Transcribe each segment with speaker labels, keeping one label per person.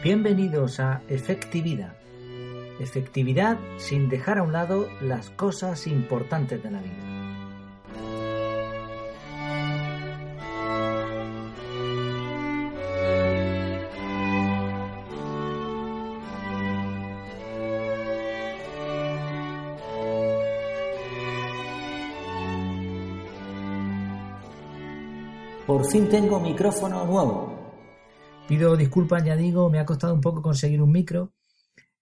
Speaker 1: Bienvenidos a Efectividad. Efectividad sin dejar a un lado las cosas importantes de la vida. Por fin tengo micrófono nuevo. Pido disculpas, ya digo, me ha costado un poco conseguir un micro.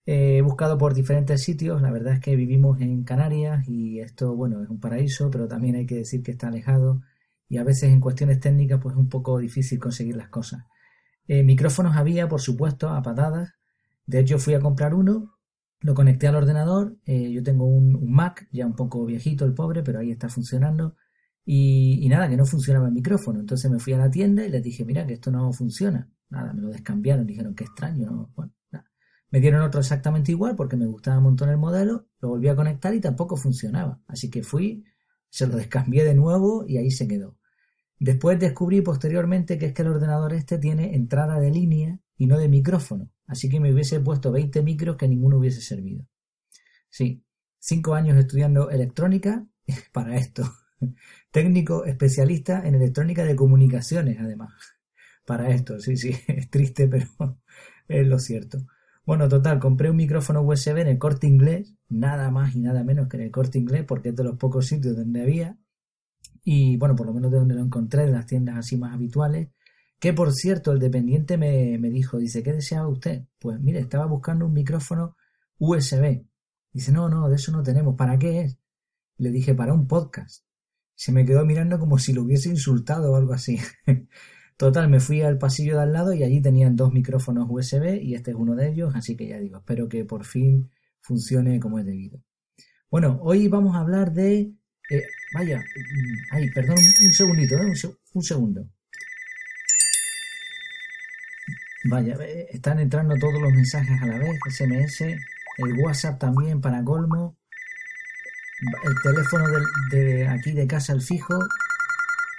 Speaker 1: Eh, he buscado por diferentes sitios, la verdad es que vivimos en Canarias y esto, bueno, es un paraíso, pero también hay que decir que está alejado y a veces en cuestiones técnicas pues es un poco difícil conseguir las cosas. Eh, micrófonos había, por supuesto, a patadas. De hecho, fui a comprar uno, lo conecté al ordenador. Eh, yo tengo un, Mac, ya un poco viejito el pobre, pero ahí está funcionando. Y, y, nada, que no funcionaba el micrófono. Entonces me fui a la tienda y les dije, mira, que esto no funciona. Nada, me lo descambiaron, dijeron, qué extraño. ¿no? Bueno, nada. Me dieron otro exactamente igual porque me gustaba un montón el modelo, lo volví a conectar y tampoco funcionaba. Así que fui, se lo descambié de nuevo y ahí se quedó. Después descubrí posteriormente que es que el ordenador este tiene entrada de línea y no de micrófono. Así que me hubiese puesto 20 micros que ninguno hubiese servido. Sí, cinco años estudiando electrónica para esto. Técnico especialista en electrónica de comunicaciones, además. Para esto, sí, sí, es triste, pero es lo cierto. Bueno, total, compré un micrófono USB en el corte inglés, nada más y nada menos que en el corte inglés, porque es de los pocos sitios donde había. Y bueno, por lo menos de donde lo encontré, de las tiendas así más habituales. Que por cierto, el dependiente me, me dijo, dice, ¿qué deseaba usted? Pues mire, estaba buscando un micrófono USB. Dice, no, no, de eso no tenemos. ¿Para qué es? Le dije, para un podcast se me quedó mirando como si lo hubiese insultado o algo así. Total, me fui al pasillo de al lado y allí tenían dos micrófonos USB y este es uno de ellos, así que ya digo, espero que por fin funcione como es debido. Bueno, hoy vamos a hablar de... Eh, vaya, ay, perdón, un segundito, ¿eh? un, un segundo. Vaya, eh, están entrando todos los mensajes a la vez, SMS, el WhatsApp también para colmo el teléfono de, de, aquí de casa al fijo,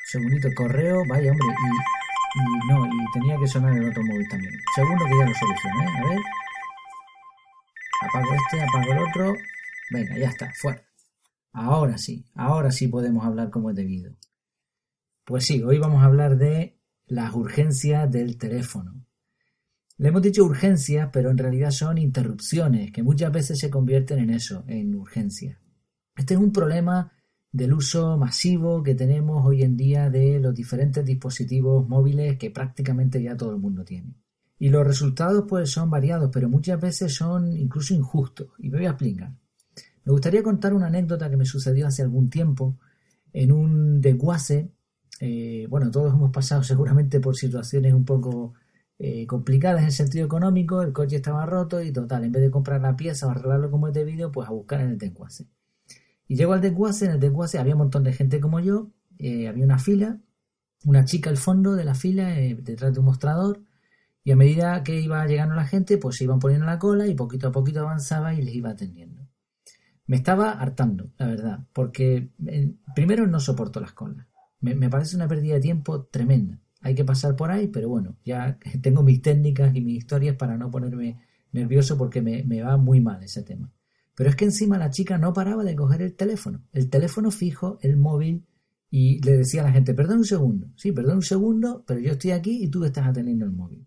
Speaker 1: segundito, correo, vaya hombre, y, y, no, y tenía que sonar el otro móvil también. Segundo que ya lo solucioné, a ver. Apago este, apago el otro. Venga, ya está, fuera. Ahora sí, ahora sí podemos hablar como es debido. Pues sí, hoy vamos a hablar de las urgencias del teléfono. Le hemos dicho urgencias, pero en realidad son interrupciones, que muchas veces se convierten en eso, en urgencias. Este es un problema del uso masivo que tenemos hoy en día de los diferentes dispositivos móviles que prácticamente ya todo el mundo tiene. Y los resultados pues son variados, pero muchas veces son incluso injustos. Y me voy a explicar. Me gustaría contar una anécdota que me sucedió hace algún tiempo en un desguace. Eh, bueno, todos hemos pasado seguramente por situaciones un poco eh, complicadas en el sentido económico. El coche estaba roto y total, en vez de comprar la pieza o arreglarlo como es debido, pues a buscar en el desguace. Y llego al desguace, en el desguace había un montón de gente como yo, eh, había una fila, una chica al fondo de la fila, eh, detrás de un mostrador, y a medida que iba llegando la gente, pues se iban poniendo la cola y poquito a poquito avanzaba y les iba atendiendo. Me estaba hartando, la verdad, porque primero no soporto las colas. Me, parece una pérdida de tiempo tremenda. Hay que pasar por ahí, pero bueno, ya tengo mis técnicas y mis historias para no ponerme nervioso porque me va muy mal ese tema. Pero es que encima la chica no paraba de coger el teléfono, el teléfono fijo, el móvil, y le decía a la gente, perdón un segundo, sí, perdón un segundo, pero yo estoy aquí y tú estás atendiendo el móvil.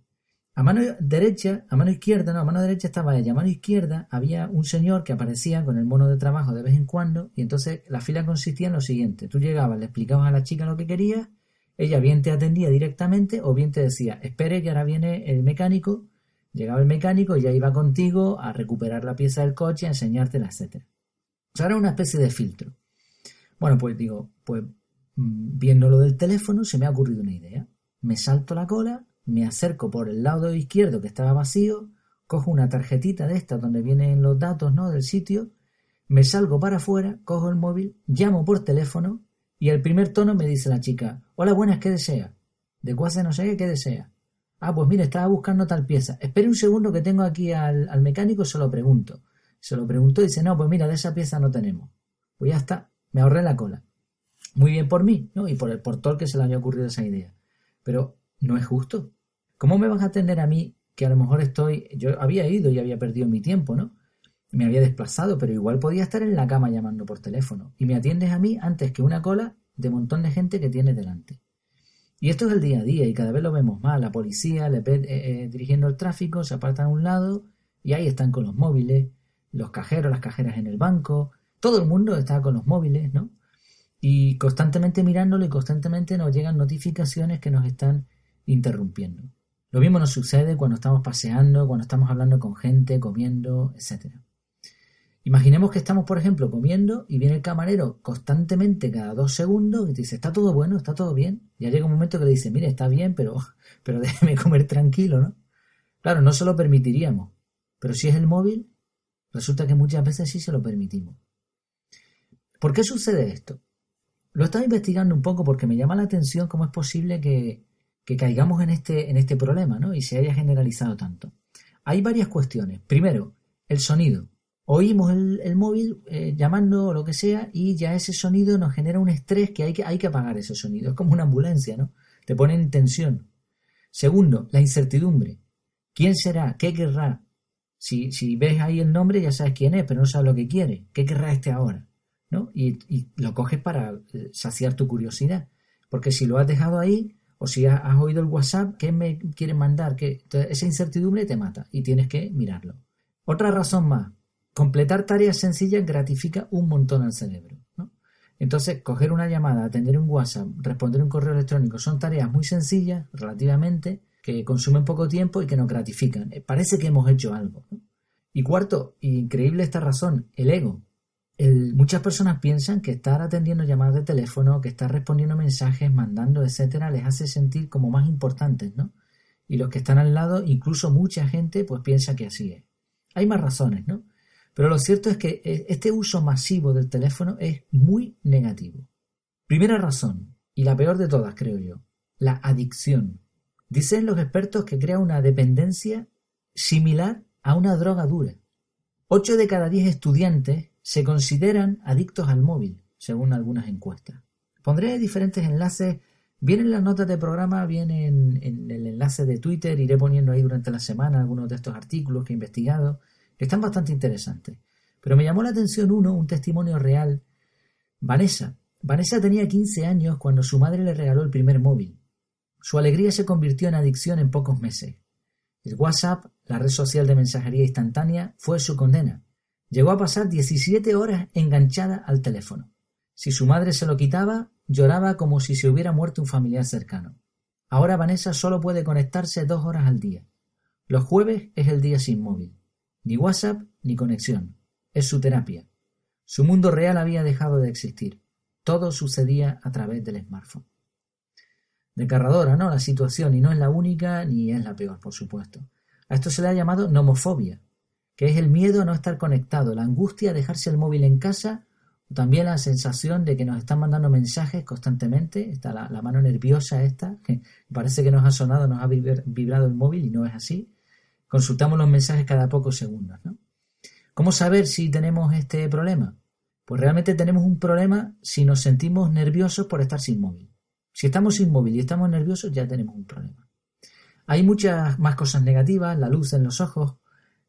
Speaker 1: A mano derecha, a mano izquierda, no, a mano derecha estaba ella, a mano izquierda había un señor que aparecía con el mono de trabajo de vez en cuando, y entonces la fila consistía en lo siguiente, tú llegabas, le explicabas a la chica lo que querías, ella bien te atendía directamente o bien te decía, espere que ahora viene el mecánico Llegaba el mecánico y ya iba contigo a recuperar la pieza del coche, a enseñártela, etc. O sea, era una especie de filtro. Bueno, pues digo, pues mm, viendo lo del teléfono se me ha ocurrido una idea. Me salto la cola, me acerco por el lado izquierdo que estaba vacío, cojo una tarjetita de esta donde vienen los datos ¿no? del sitio, me salgo para afuera, cojo el móvil, llamo por teléfono y al primer tono me dice la chica, hola buenas, ¿qué desea? De cuase no sé qué, ¿qué desea? Ah, pues mire, estaba buscando tal pieza. Espere un segundo que tengo aquí al, al mecánico, se lo pregunto. Se lo preguntó y dice, no, pues mira, de esa pieza no tenemos. Pues ya está, me ahorré la cola. Muy bien por mí, ¿no? Y por el portor que se le había ocurrido esa idea. Pero no es justo. ¿Cómo me vas a atender a mí que a lo mejor estoy, yo había ido y había perdido mi tiempo, ¿no? Me había desplazado, pero igual podía estar en la cama llamando por teléfono. Y me atiendes a mí antes que una cola de montón de gente que tienes delante. Y esto es el día a día y cada vez lo vemos más. La policía le ve eh, eh, dirigiendo el tráfico, se apartan a un lado y ahí están con los móviles, los cajeros, las cajeras en el banco. Todo el mundo está con los móviles, ¿no? Y constantemente mirándolo y constantemente nos llegan notificaciones que nos están interrumpiendo. Lo mismo nos sucede cuando estamos paseando, cuando estamos hablando con gente, comiendo, etc. Imaginemos que estamos, por ejemplo, comiendo y viene el camarero constantemente cada dos segundos y te dice, está todo bueno, está todo bien. Ya llega un momento que le dice, mire, está bien, pero, pero déjeme comer tranquilo, ¿no? Claro, no se lo permitiríamos. Pero si es el móvil, resulta que muchas veces sí se lo permitimos. ¿Por qué sucede esto? Lo estaba investigando un poco porque me llama la atención cómo es posible que, que caigamos en este, en este problema ¿no? y se haya generalizado tanto. Hay varias cuestiones. Primero, el sonido. Oímos el, móvil eh, llamando o lo que sea y ya ese sonido nos genera un estrés que hay, que hay que apagar ese sonido. Es como una ambulancia, ¿no? Te pone en tensión. Segundo, la incertidumbre. ¿Quién será? ¿Qué querrá? Si, si ves ahí el nombre ya sabes quién es, pero no sabes lo que quiere. ¿Qué querrá este ahora? ¿No? Y, lo coges para eh, saciar tu curiosidad. Porque si lo has dejado ahí, o si has, oído el WhatsApp, ¿qué me quieren mandar? que esa incertidumbre te mata y tienes que mirarlo. Otra razón más, completar tareas sencillas gratifica un montón al cerebro. Entonces, coger una llamada, atender un WhatsApp, responder un correo electrónico, son tareas muy sencillas, relativamente, que consumen poco tiempo y que nos gratifican. Eh, parece que hemos hecho algo. Y cuarto, increíble esta razón, el ego muchas personas piensan que estar atendiendo llamadas de teléfono, que estar respondiendo mensajes, mandando, etcétera, les hace sentir como más importantes, ¿no? Y los que están al lado, incluso mucha gente, pues piensa que así es. Hay más razones, ¿no? Pero lo cierto es que eh, este uso masivo del teléfono es muy negativo. Primera razón, y la peor de todas, creo yo, la adicción. Dicen los expertos que crea una dependencia similar a una droga dura. Ocho de cada diez estudiantes se consideran adictos al móvil, según algunas encuestas. Pondré diferentes enlaces, bien en las notas de programa, bien en, el enlace de Twitter, iré poniendo ahí durante la semana algunos de estos artículos que he investigado, están bastante interesantes. Pero me llamó la atención uno, un testimonio real. Vanessa. Vanessa tenía 15 años cuando su madre le regaló el primer móvil. Su alegría se convirtió en adicción en pocos meses. El WhatsApp, la red social de mensajería instantánea, fue su condena. Llegó a pasar 17 horas enganchada al teléfono. Si su madre se lo quitaba, lloraba como si se hubiera muerto un familiar cercano. Ahora Vanessa solo puede conectarse dos horas al día. Los jueves es el día sin móvil. Ni WhatsApp ni conexión. Es su terapia. Su mundo real había dejado de existir. Todo sucedía a través del smartphone. Desgarradora, ¿no? La situación, y no es la única ni es la peor, por supuesto. A esto se le ha llamado nomofobia, que es el miedo a no estar conectado, la angustia a dejarse el móvil en casa, o también la sensación de que nos están mandando mensajes constantemente, está la, mano nerviosa esta, que parece que nos ha sonado, nos ha vibrado el móvil y no es así. Consultamos los mensajes cada pocos segundos. ¿no? ¿Cómo saber si tenemos este problema? Pues realmente tenemos un problema si nos sentimos nerviosos por estar sin móvil. Si estamos sin móvil y estamos nerviosos, ya tenemos un problema. Hay muchas más cosas negativas, la luz en los ojos,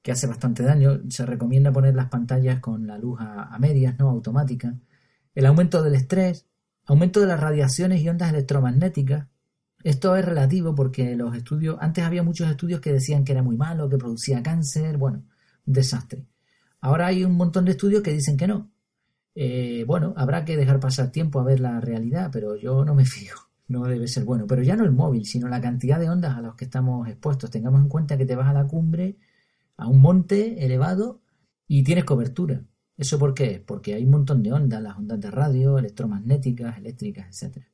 Speaker 1: que hace bastante daño. Se recomienda poner las pantallas con la luz a, medias, no automática. El aumento del estrés, aumento de las radiaciones y ondas electromagnéticas. Esto es relativo porque los estudios, antes había muchos estudios que decían que era muy malo, que producía cáncer, bueno, un desastre. Ahora hay un montón de estudios que dicen que no. Eh, bueno, habrá que dejar pasar tiempo a ver la realidad, pero yo no me fío, no debe ser bueno. Pero ya no el móvil, sino la cantidad de ondas a las que estamos expuestos. Tengamos en cuenta que te vas a la cumbre a un monte elevado y tienes cobertura. ¿Eso por qué? Porque hay un montón de ondas, las ondas de radio, electromagnéticas, eléctricas, etc.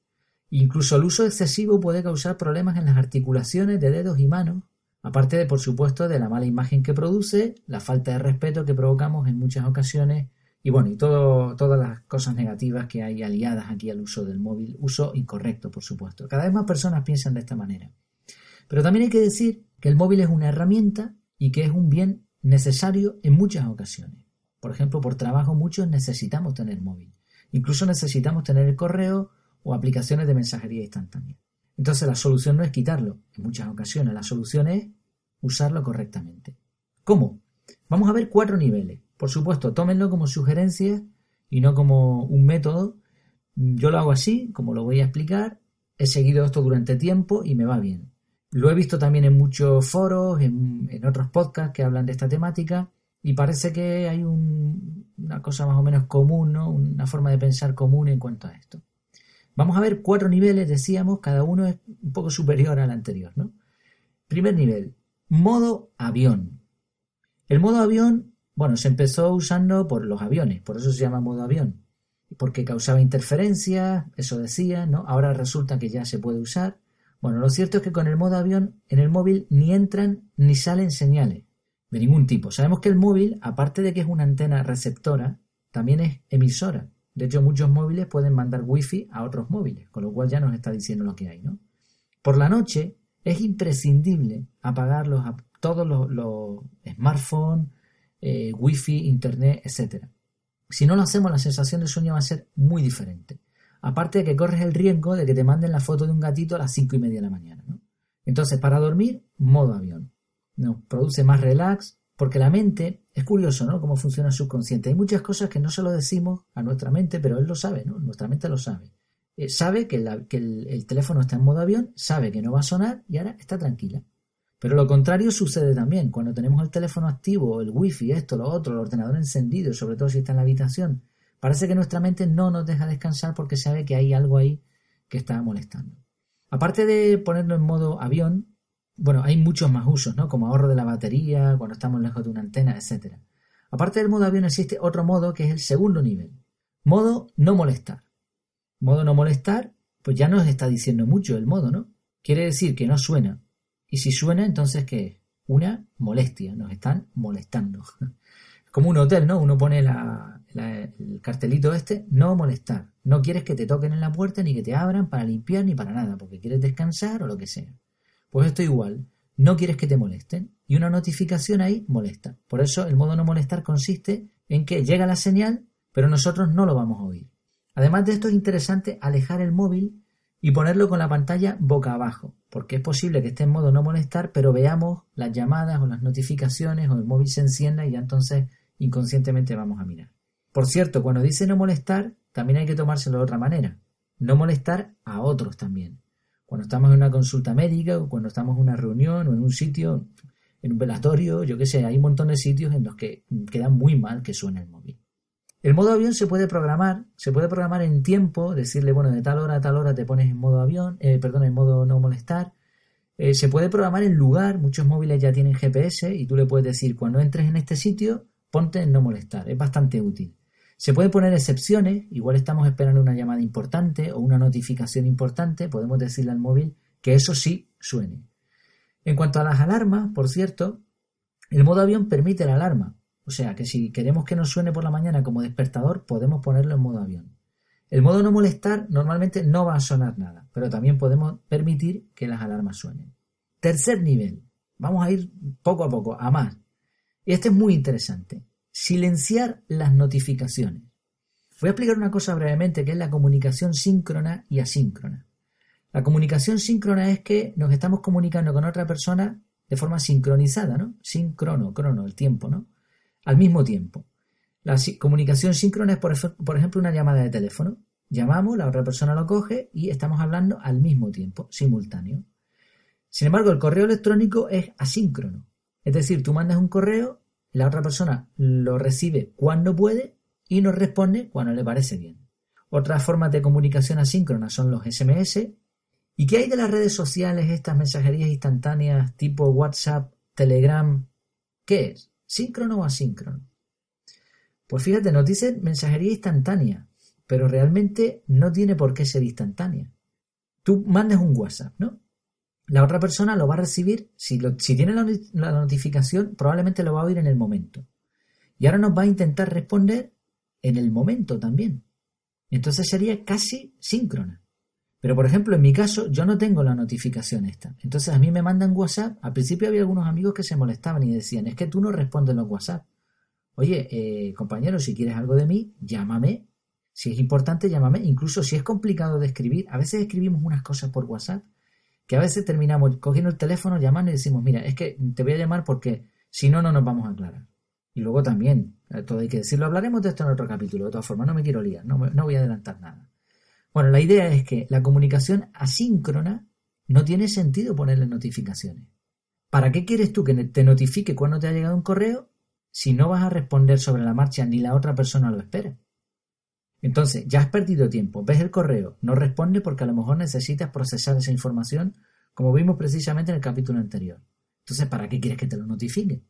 Speaker 1: Incluso el uso excesivo puede causar problemas en las articulaciones de dedos y manos, aparte de, por supuesto, de la mala imagen que produce, la falta de respeto que provocamos en muchas ocasiones y bueno, y todo, todas las cosas negativas que hay aliadas aquí al uso del móvil, uso incorrecto, por supuesto. Cada vez más personas piensan de esta manera. Pero también hay que decir que el móvil es una herramienta y que es un bien necesario en muchas ocasiones. Por ejemplo, por trabajo muchos necesitamos tener móvil. Incluso necesitamos tener el correo o aplicaciones de mensajería instantánea. Entonces la solución no es quitarlo en muchas ocasiones, la solución es usarlo correctamente. ¿Cómo? Vamos a ver cuatro niveles. Por supuesto, tómenlo como sugerencia y no como un método. Yo lo hago así, como lo voy a explicar. He seguido esto durante tiempo y me va bien. Lo he visto también en muchos foros, en, otros podcasts que hablan de esta temática y parece que hay una cosa más o menos común, ¿no? una forma de pensar común en cuanto a esto. Vamos a ver cuatro niveles, decíamos, cada uno es un poco superior al anterior. ¿no? Primer nivel, modo avión. El modo avión, bueno, se empezó usando por los aviones, por eso se llama modo avión, porque causaba interferencias, eso decía, ¿no? Ahora resulta que ya se puede usar. Bueno, lo cierto es que con el modo avión en el móvil ni entran ni salen señales de ningún tipo. Sabemos que el móvil, aparte de que es una antena receptora, también es emisora. De hecho, muchos móviles pueden mandar wifi a otros móviles, con lo cual ya nos está diciendo lo que hay, ¿no? Por la noche es imprescindible apagar todos los, smartphones, eh, wifi, internet, etc. Si no lo hacemos, la sensación de sueño va a ser muy diferente. Aparte de que corres el riesgo de que te manden la foto de un gatito a las cinco y media de la mañana. ¿no? Entonces, para dormir, modo avión. Nos produce más relax, porque la mente, es curioso, ¿no? Cómo funciona el subconsciente. Hay muchas cosas que no se lo decimos a nuestra mente, pero él lo sabe, ¿no? Nuestra mente lo sabe. Eh, sabe que, el, teléfono está en modo avión, sabe que no va a sonar y ahora está tranquila. Pero lo contrario sucede también. Cuando tenemos el teléfono activo, el wifi, esto, lo otro, el ordenador encendido, sobre todo si está en la habitación, parece que nuestra mente no nos deja descansar porque sabe que hay algo ahí que está molestando. Aparte de ponerlo en modo avión, bueno, hay muchos más usos, ¿no? Como ahorro de la batería, cuando estamos lejos de una antena, etc. Aparte del modo avión existe otro modo que es el segundo nivel. Modo no molestar. Modo no molestar, pues ya nos está diciendo mucho el modo, ¿no? Quiere decir que no suena. Y si suena, entonces ¿qué es? Una molestia, nos están molestando. Como un hotel, ¿no? Uno pone el cartelito este, no molestar. No quieres que te toquen en la puerta ni que te abran para limpiar ni para nada, porque quieres descansar o lo que sea. Pues esto igual, no quieres que te molesten y una notificación ahí molesta. Por eso el modo no molestar consiste en que llega la señal, pero nosotros no lo vamos a oír. Además de esto es interesante alejar el móvil y ponerlo con la pantalla boca abajo, porque es posible que esté en modo no molestar, pero veamos las llamadas o las notificaciones o el móvil se encienda y ya entonces inconscientemente vamos a mirar. Por cierto, cuando dice no molestar, también hay que tomárselo de otra manera. No molestar a otros también cuando estamos en una consulta médica o cuando estamos en una reunión o en un sitio, en un velatorio, yo qué sé, hay un montón de sitios en los que queda muy mal que suene el móvil. El modo avión se puede programar, se puede programar en tiempo, decirle, bueno, de tal hora a tal hora te pones en modo avión, eh, perdón, en modo no molestar. Eh, se puede programar en lugar, muchos móviles ya tienen GPS y tú le puedes decir, cuando entres en este sitio, ponte en no molestar, es bastante útil. Se pueden poner excepciones, igual estamos esperando una llamada importante o una notificación importante, podemos decirle al móvil que eso sí suene. En cuanto a las alarmas, por cierto, el modo avión permite la alarma, o sea que si queremos que nos suene por la mañana como despertador, podemos ponerlo en modo avión. El modo no molestar normalmente no va a sonar nada, pero también podemos permitir que las alarmas suenen. Tercer nivel. Vamos a ir poco a poco, a más. Y este es muy interesante. Silenciar las notificaciones. Voy a explicar una cosa brevemente que es la comunicación síncrona y asíncrona. La comunicación síncrona es que nos estamos comunicando con otra persona de forma sincronizada, ¿no? Síncrono, crono, el tiempo, ¿no? Al mismo tiempo. La comunicación síncrona es, por, por ejemplo, una llamada de teléfono. Llamamos, la otra persona lo coge y estamos hablando al mismo tiempo, simultáneo. Sin embargo, el correo electrónico es asíncrono. Es decir, tú mandas un correo la otra persona lo recibe cuando puede y nos responde cuando le parece bien. Otras formas de comunicación asíncrona son los SMS. ¿Y qué hay de las redes sociales, estas mensajerías instantáneas tipo WhatsApp, Telegram? ¿Qué es? ¿Síncrono o asíncrono? Pues fíjate, nos dice mensajería instantánea, pero realmente no tiene por qué ser instantánea. Tú mandes un WhatsApp, ¿no? La otra persona lo va a recibir, si, tiene la, notificación, probablemente lo va a oír en el momento. Y ahora nos va a intentar responder en el momento también. Entonces sería casi síncrona. Pero por ejemplo, en mi caso, yo no tengo la notificación esta. Entonces a mí me mandan WhatsApp. Al principio había algunos amigos que se molestaban y decían, es que tú no respondes los WhatsApp. Oye, eh, compañero, si quieres algo de mí, llámame. Si es importante, llámame. Incluso si es complicado de escribir, a veces escribimos unas cosas por WhatsApp que a veces terminamos cogiendo el teléfono, llamando y decimos, mira, es que te voy a llamar porque si no, no nos vamos a aclarar. Y luego también, eh, todo hay que decirlo, hablaremos de esto en otro capítulo, de todas formas, no me quiero liar, no, no voy a adelantar nada. Bueno, la idea es que la comunicación asíncrona no tiene sentido ponerle notificaciones. ¿Para qué quieres tú que te notifique cuando te ha llegado un correo si no vas a responder sobre la marcha ni la otra persona lo espera? Entonces, ya has perdido tiempo, ves el correo, no responde porque a lo mejor necesitas procesar esa información, como vimos precisamente en el capítulo anterior. Entonces, ¿para qué quieres que te lo notifique?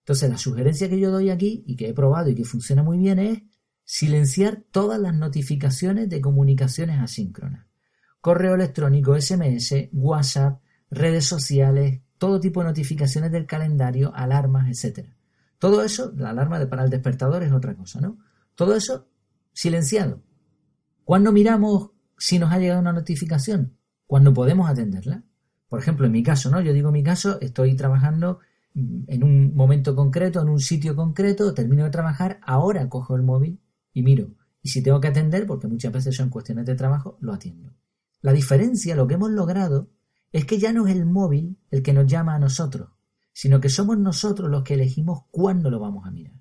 Speaker 1: Entonces, la sugerencia que yo doy aquí y que he probado y que funciona muy bien es silenciar todas las notificaciones de comunicaciones asíncronas. Correo electrónico, SMS, WhatsApp, redes sociales, todo tipo de notificaciones del calendario, alarmas, etc. Todo eso, la alarma para el despertador es otra cosa, ¿no? Todo eso silenciado. ¿Cuándo miramos si nos ha llegado una notificación? Cuando podemos atenderla. Por ejemplo, en mi caso, ¿no? Yo digo mi caso, estoy trabajando en un momento concreto, en un sitio concreto, termino de trabajar, ahora cojo el móvil y miro. Y si tengo que atender, porque muchas veces son cuestiones de trabajo, lo atiendo. La diferencia, lo que hemos logrado, es que ya no es el móvil el que nos llama a nosotros, sino que somos nosotros los que elegimos cuándo lo vamos a mirar.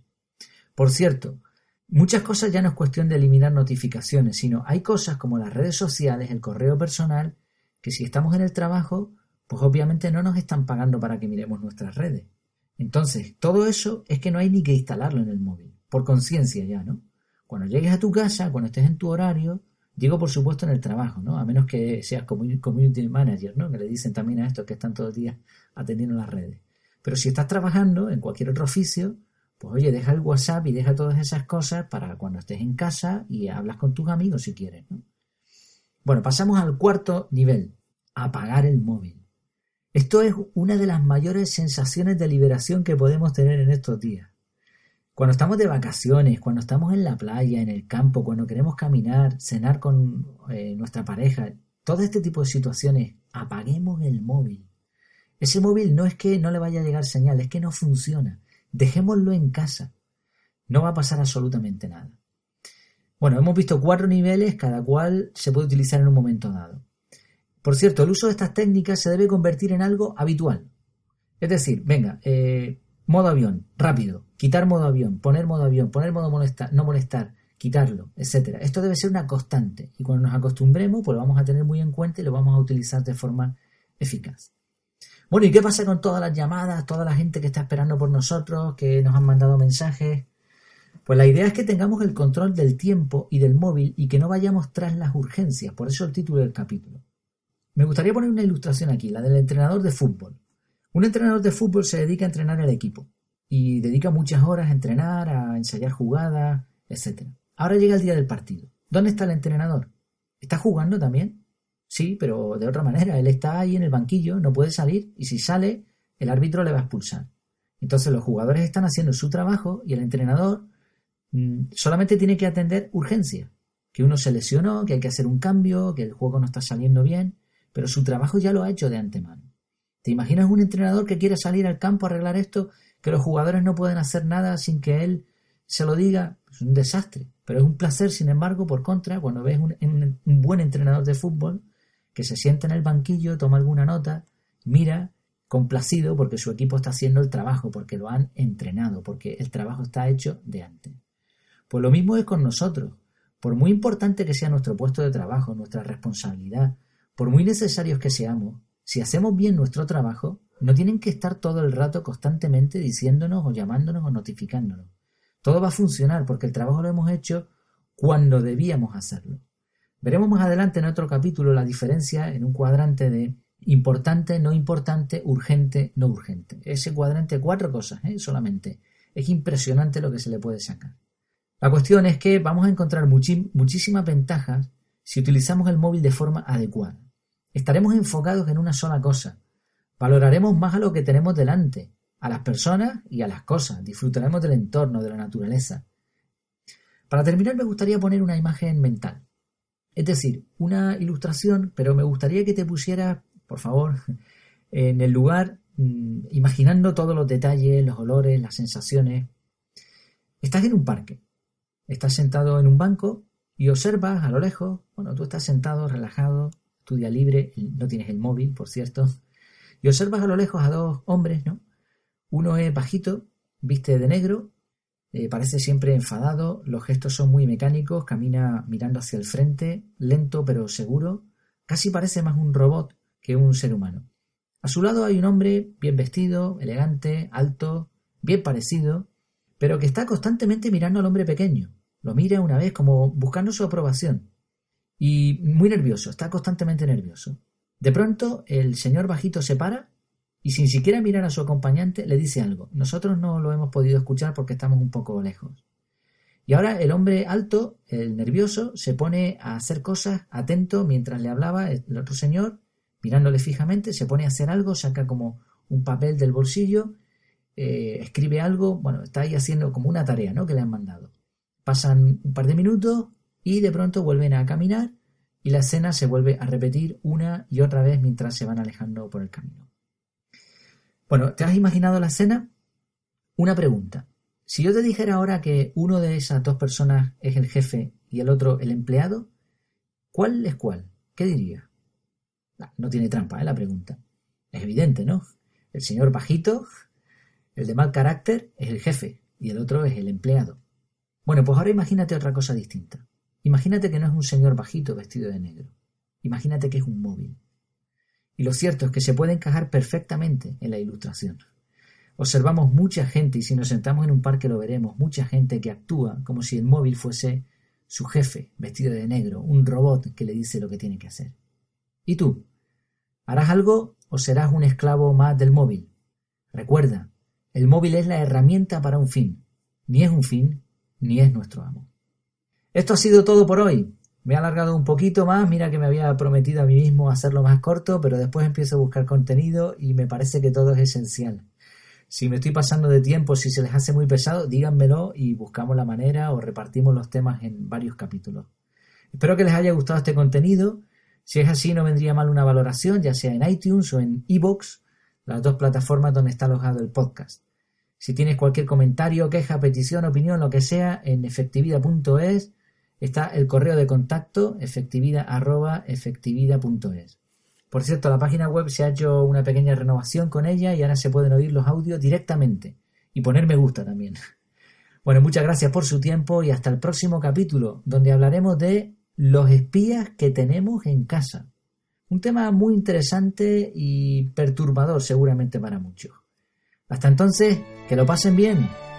Speaker 1: Por cierto, muchas cosas ya no es cuestión de eliminar notificaciones, sino hay cosas como las redes sociales, el correo personal, que si estamos en el trabajo, pues obviamente no nos están pagando para que miremos nuestras redes. Entonces, todo eso es que no hay ni que instalarlo en el móvil, por conciencia ya, ¿no? Cuando llegues a tu casa, cuando estés en tu horario, digo por supuesto en el trabajo, ¿no? A menos que seas community manager, ¿no? Que le dicen también a estos que están todo el día atendiendo las redes. Pero si estás trabajando en cualquier otro oficio, pues oye, deja el WhatsApp y deja todas esas cosas para cuando estés en casa y hablas con tus amigos si quieres, ¿no? Bueno, pasamos al cuarto nivel, apagar el móvil. Esto es una de las mayores sensaciones de liberación que podemos tener en estos días. Cuando estamos de vacaciones, cuando estamos en la playa, en el campo, cuando queremos caminar, cenar con eh, nuestra pareja, todo este tipo de situaciones, apaguemos el móvil. Ese móvil no es que no le vaya a llegar señal, es que no funciona. Dejémoslo en casa. No va a pasar absolutamente nada. Bueno, hemos visto cuatro niveles, cada cual se puede utilizar en un momento dado. Por cierto, el uso de estas técnicas se debe convertir en algo habitual. Es decir, venga, eh, modo avión, rápido, quitar modo avión, poner modo avión, poner modo molestar, no molestar, quitarlo, etcétera. Esto debe ser una constante y cuando nos acostumbremos, pues lo vamos a tener muy en cuenta y lo vamos a utilizar de forma eficaz. Bueno, ¿y qué pasa con todas las llamadas, toda la gente que está esperando por nosotros, que nos han mandado mensajes? Pues la idea es que tengamos el control del tiempo y del móvil y que no vayamos tras las urgencias, por eso el título del capítulo. Me gustaría poner una ilustración aquí, la del entrenador de fútbol. Un entrenador de fútbol se dedica a entrenar al equipo y dedica muchas horas a entrenar, a ensayar jugadas, etc. Ahora llega el día del partido. ¿Dónde está el entrenador? ¿Está jugando también? Sí, pero de otra manera. Él está ahí en el banquillo, no puede salir y si sale, el árbitro le va a expulsar. Entonces los jugadores están haciendo su trabajo y el entrenador mm, solamente tiene que atender urgencias. Que uno se lesionó, que hay que hacer un cambio, que el juego no está saliendo bien pero su trabajo ya lo ha hecho de antemano. ¿Te imaginas un entrenador que quiere salir al campo a arreglar esto, que los jugadores no pueden hacer nada sin que él se lo diga? Es un desastre, pero es un placer, sin embargo, por contra, cuando ves un, un buen entrenador de fútbol que se sienta en el banquillo, toma alguna nota, mira, complacido porque su equipo está haciendo el trabajo, porque lo han entrenado, porque el trabajo está hecho de antes. Pues lo mismo es con nosotros. Por muy importante que sea nuestro puesto de trabajo, nuestra responsabilidad, por muy necesarios que seamos, si hacemos bien nuestro trabajo, no tienen que estar todo el rato constantemente diciéndonos o llamándonos o notificándonos. Todo va a funcionar porque el trabajo lo hemos hecho cuando debíamos hacerlo. Veremos más adelante en otro capítulo la diferencia en un cuadrante de importante, no importante, urgente, no urgente. Ese cuadrante, cuatro cosas ¿eh? solamente. Es impresionante lo que se le puede sacar. La cuestión es que vamos a encontrar muchísimas ventajas si utilizamos el móvil de forma adecuada. Estaremos enfocados en una sola cosa. Valoraremos más a lo que tenemos delante, a las personas y a las cosas. Disfrutaremos del entorno, de la naturaleza. Para terminar me gustaría poner una imagen mental. Es decir, una ilustración, pero me gustaría que te pusieras, por favor, en el lugar, mm, imaginando todos los detalles, los olores, las sensaciones. Estás en un parque. Estás sentado en un banco y observas a lo lejos, bueno, tú estás sentado, relajado, tu día libre, no tienes el móvil, por cierto, y observas a lo lejos a dos hombres, ¿no? Uno es bajito, viste de negro, eh, parece siempre enfadado, los gestos son muy mecánicos, camina mirando hacia el frente, lento pero seguro, casi parece más un robot que un ser humano. A su lado hay un hombre bien vestido, elegante, alto, bien parecido, pero que está constantemente mirando al hombre pequeño. Lo mira una vez como buscando su aprobación. Y muy nervioso, está constantemente nervioso. De pronto el señor bajito se para y sin siquiera mirar a su acompañante le dice algo. Nosotros no lo hemos podido escuchar porque estamos un poco lejos. Y ahora el hombre alto, el nervioso, se pone a hacer cosas atento mientras le hablaba el otro señor, mirándole fijamente, se pone a hacer algo, saca como un papel del bolsillo, eh, escribe algo, bueno, está ahí haciendo como una tarea, ¿no? Que le han mandado. Pasan un par de minutos y de pronto vuelven a caminar y la escena se vuelve a repetir una y otra vez mientras se van alejando por el camino. Bueno, ¿te has imaginado la escena? Una pregunta. Si yo te dijera ahora que uno de esas dos personas es el jefe y el otro el empleado, ¿cuál es cuál? ¿Qué diría? No tiene trampa, ¿eh? La pregunta. Es evidente, ¿no? El señor bajito, el de mal carácter, es el jefe y el otro es el empleado. Bueno, pues ahora imagínate otra cosa distinta. Imagínate que no es un señor bajito vestido de negro. Imagínate que es un móvil. Y lo cierto es que se puede encajar perfectamente en la ilustración. Observamos mucha gente, y si nos sentamos en un parque lo veremos, mucha gente que actúa como si el móvil fuese su jefe, vestido de negro, un robot que le dice lo que tiene que hacer. ¿Y tú? ¿Harás algo o serás un esclavo más del móvil? Recuerda, el móvil es la herramienta para un fin, ni es un fin, ni es nuestro amo. Esto ha sido todo por hoy. Me he alargado un poquito más, mira que me había prometido a mí mismo hacerlo más corto, pero después empiezo a buscar contenido y me parece que todo es esencial. Si me estoy pasando de tiempo, si se les hace muy pesado, díganmelo y buscamos la manera o repartimos los temas en varios capítulos. Espero que les haya gustado este contenido. Si es así, no vendría mal una valoración, ya sea en iTunes o en iVoox, las dos plataformas donde está alojado el podcast. Si tienes cualquier comentario, queja, petición, opinión, lo que sea, en efectividad.es está el correo de contacto efectividad.efectividad.es. Por cierto, la página web se ha hecho una pequeña renovación con ella y ahora se pueden oír los audios directamente y poner me gusta también. Bueno, muchas gracias por su tiempo y hasta el próximo capítulo, donde hablaremos de los espías que tenemos en casa. Un tema muy interesante y perturbador seguramente para muchos. Hasta entonces, que lo pasen bien.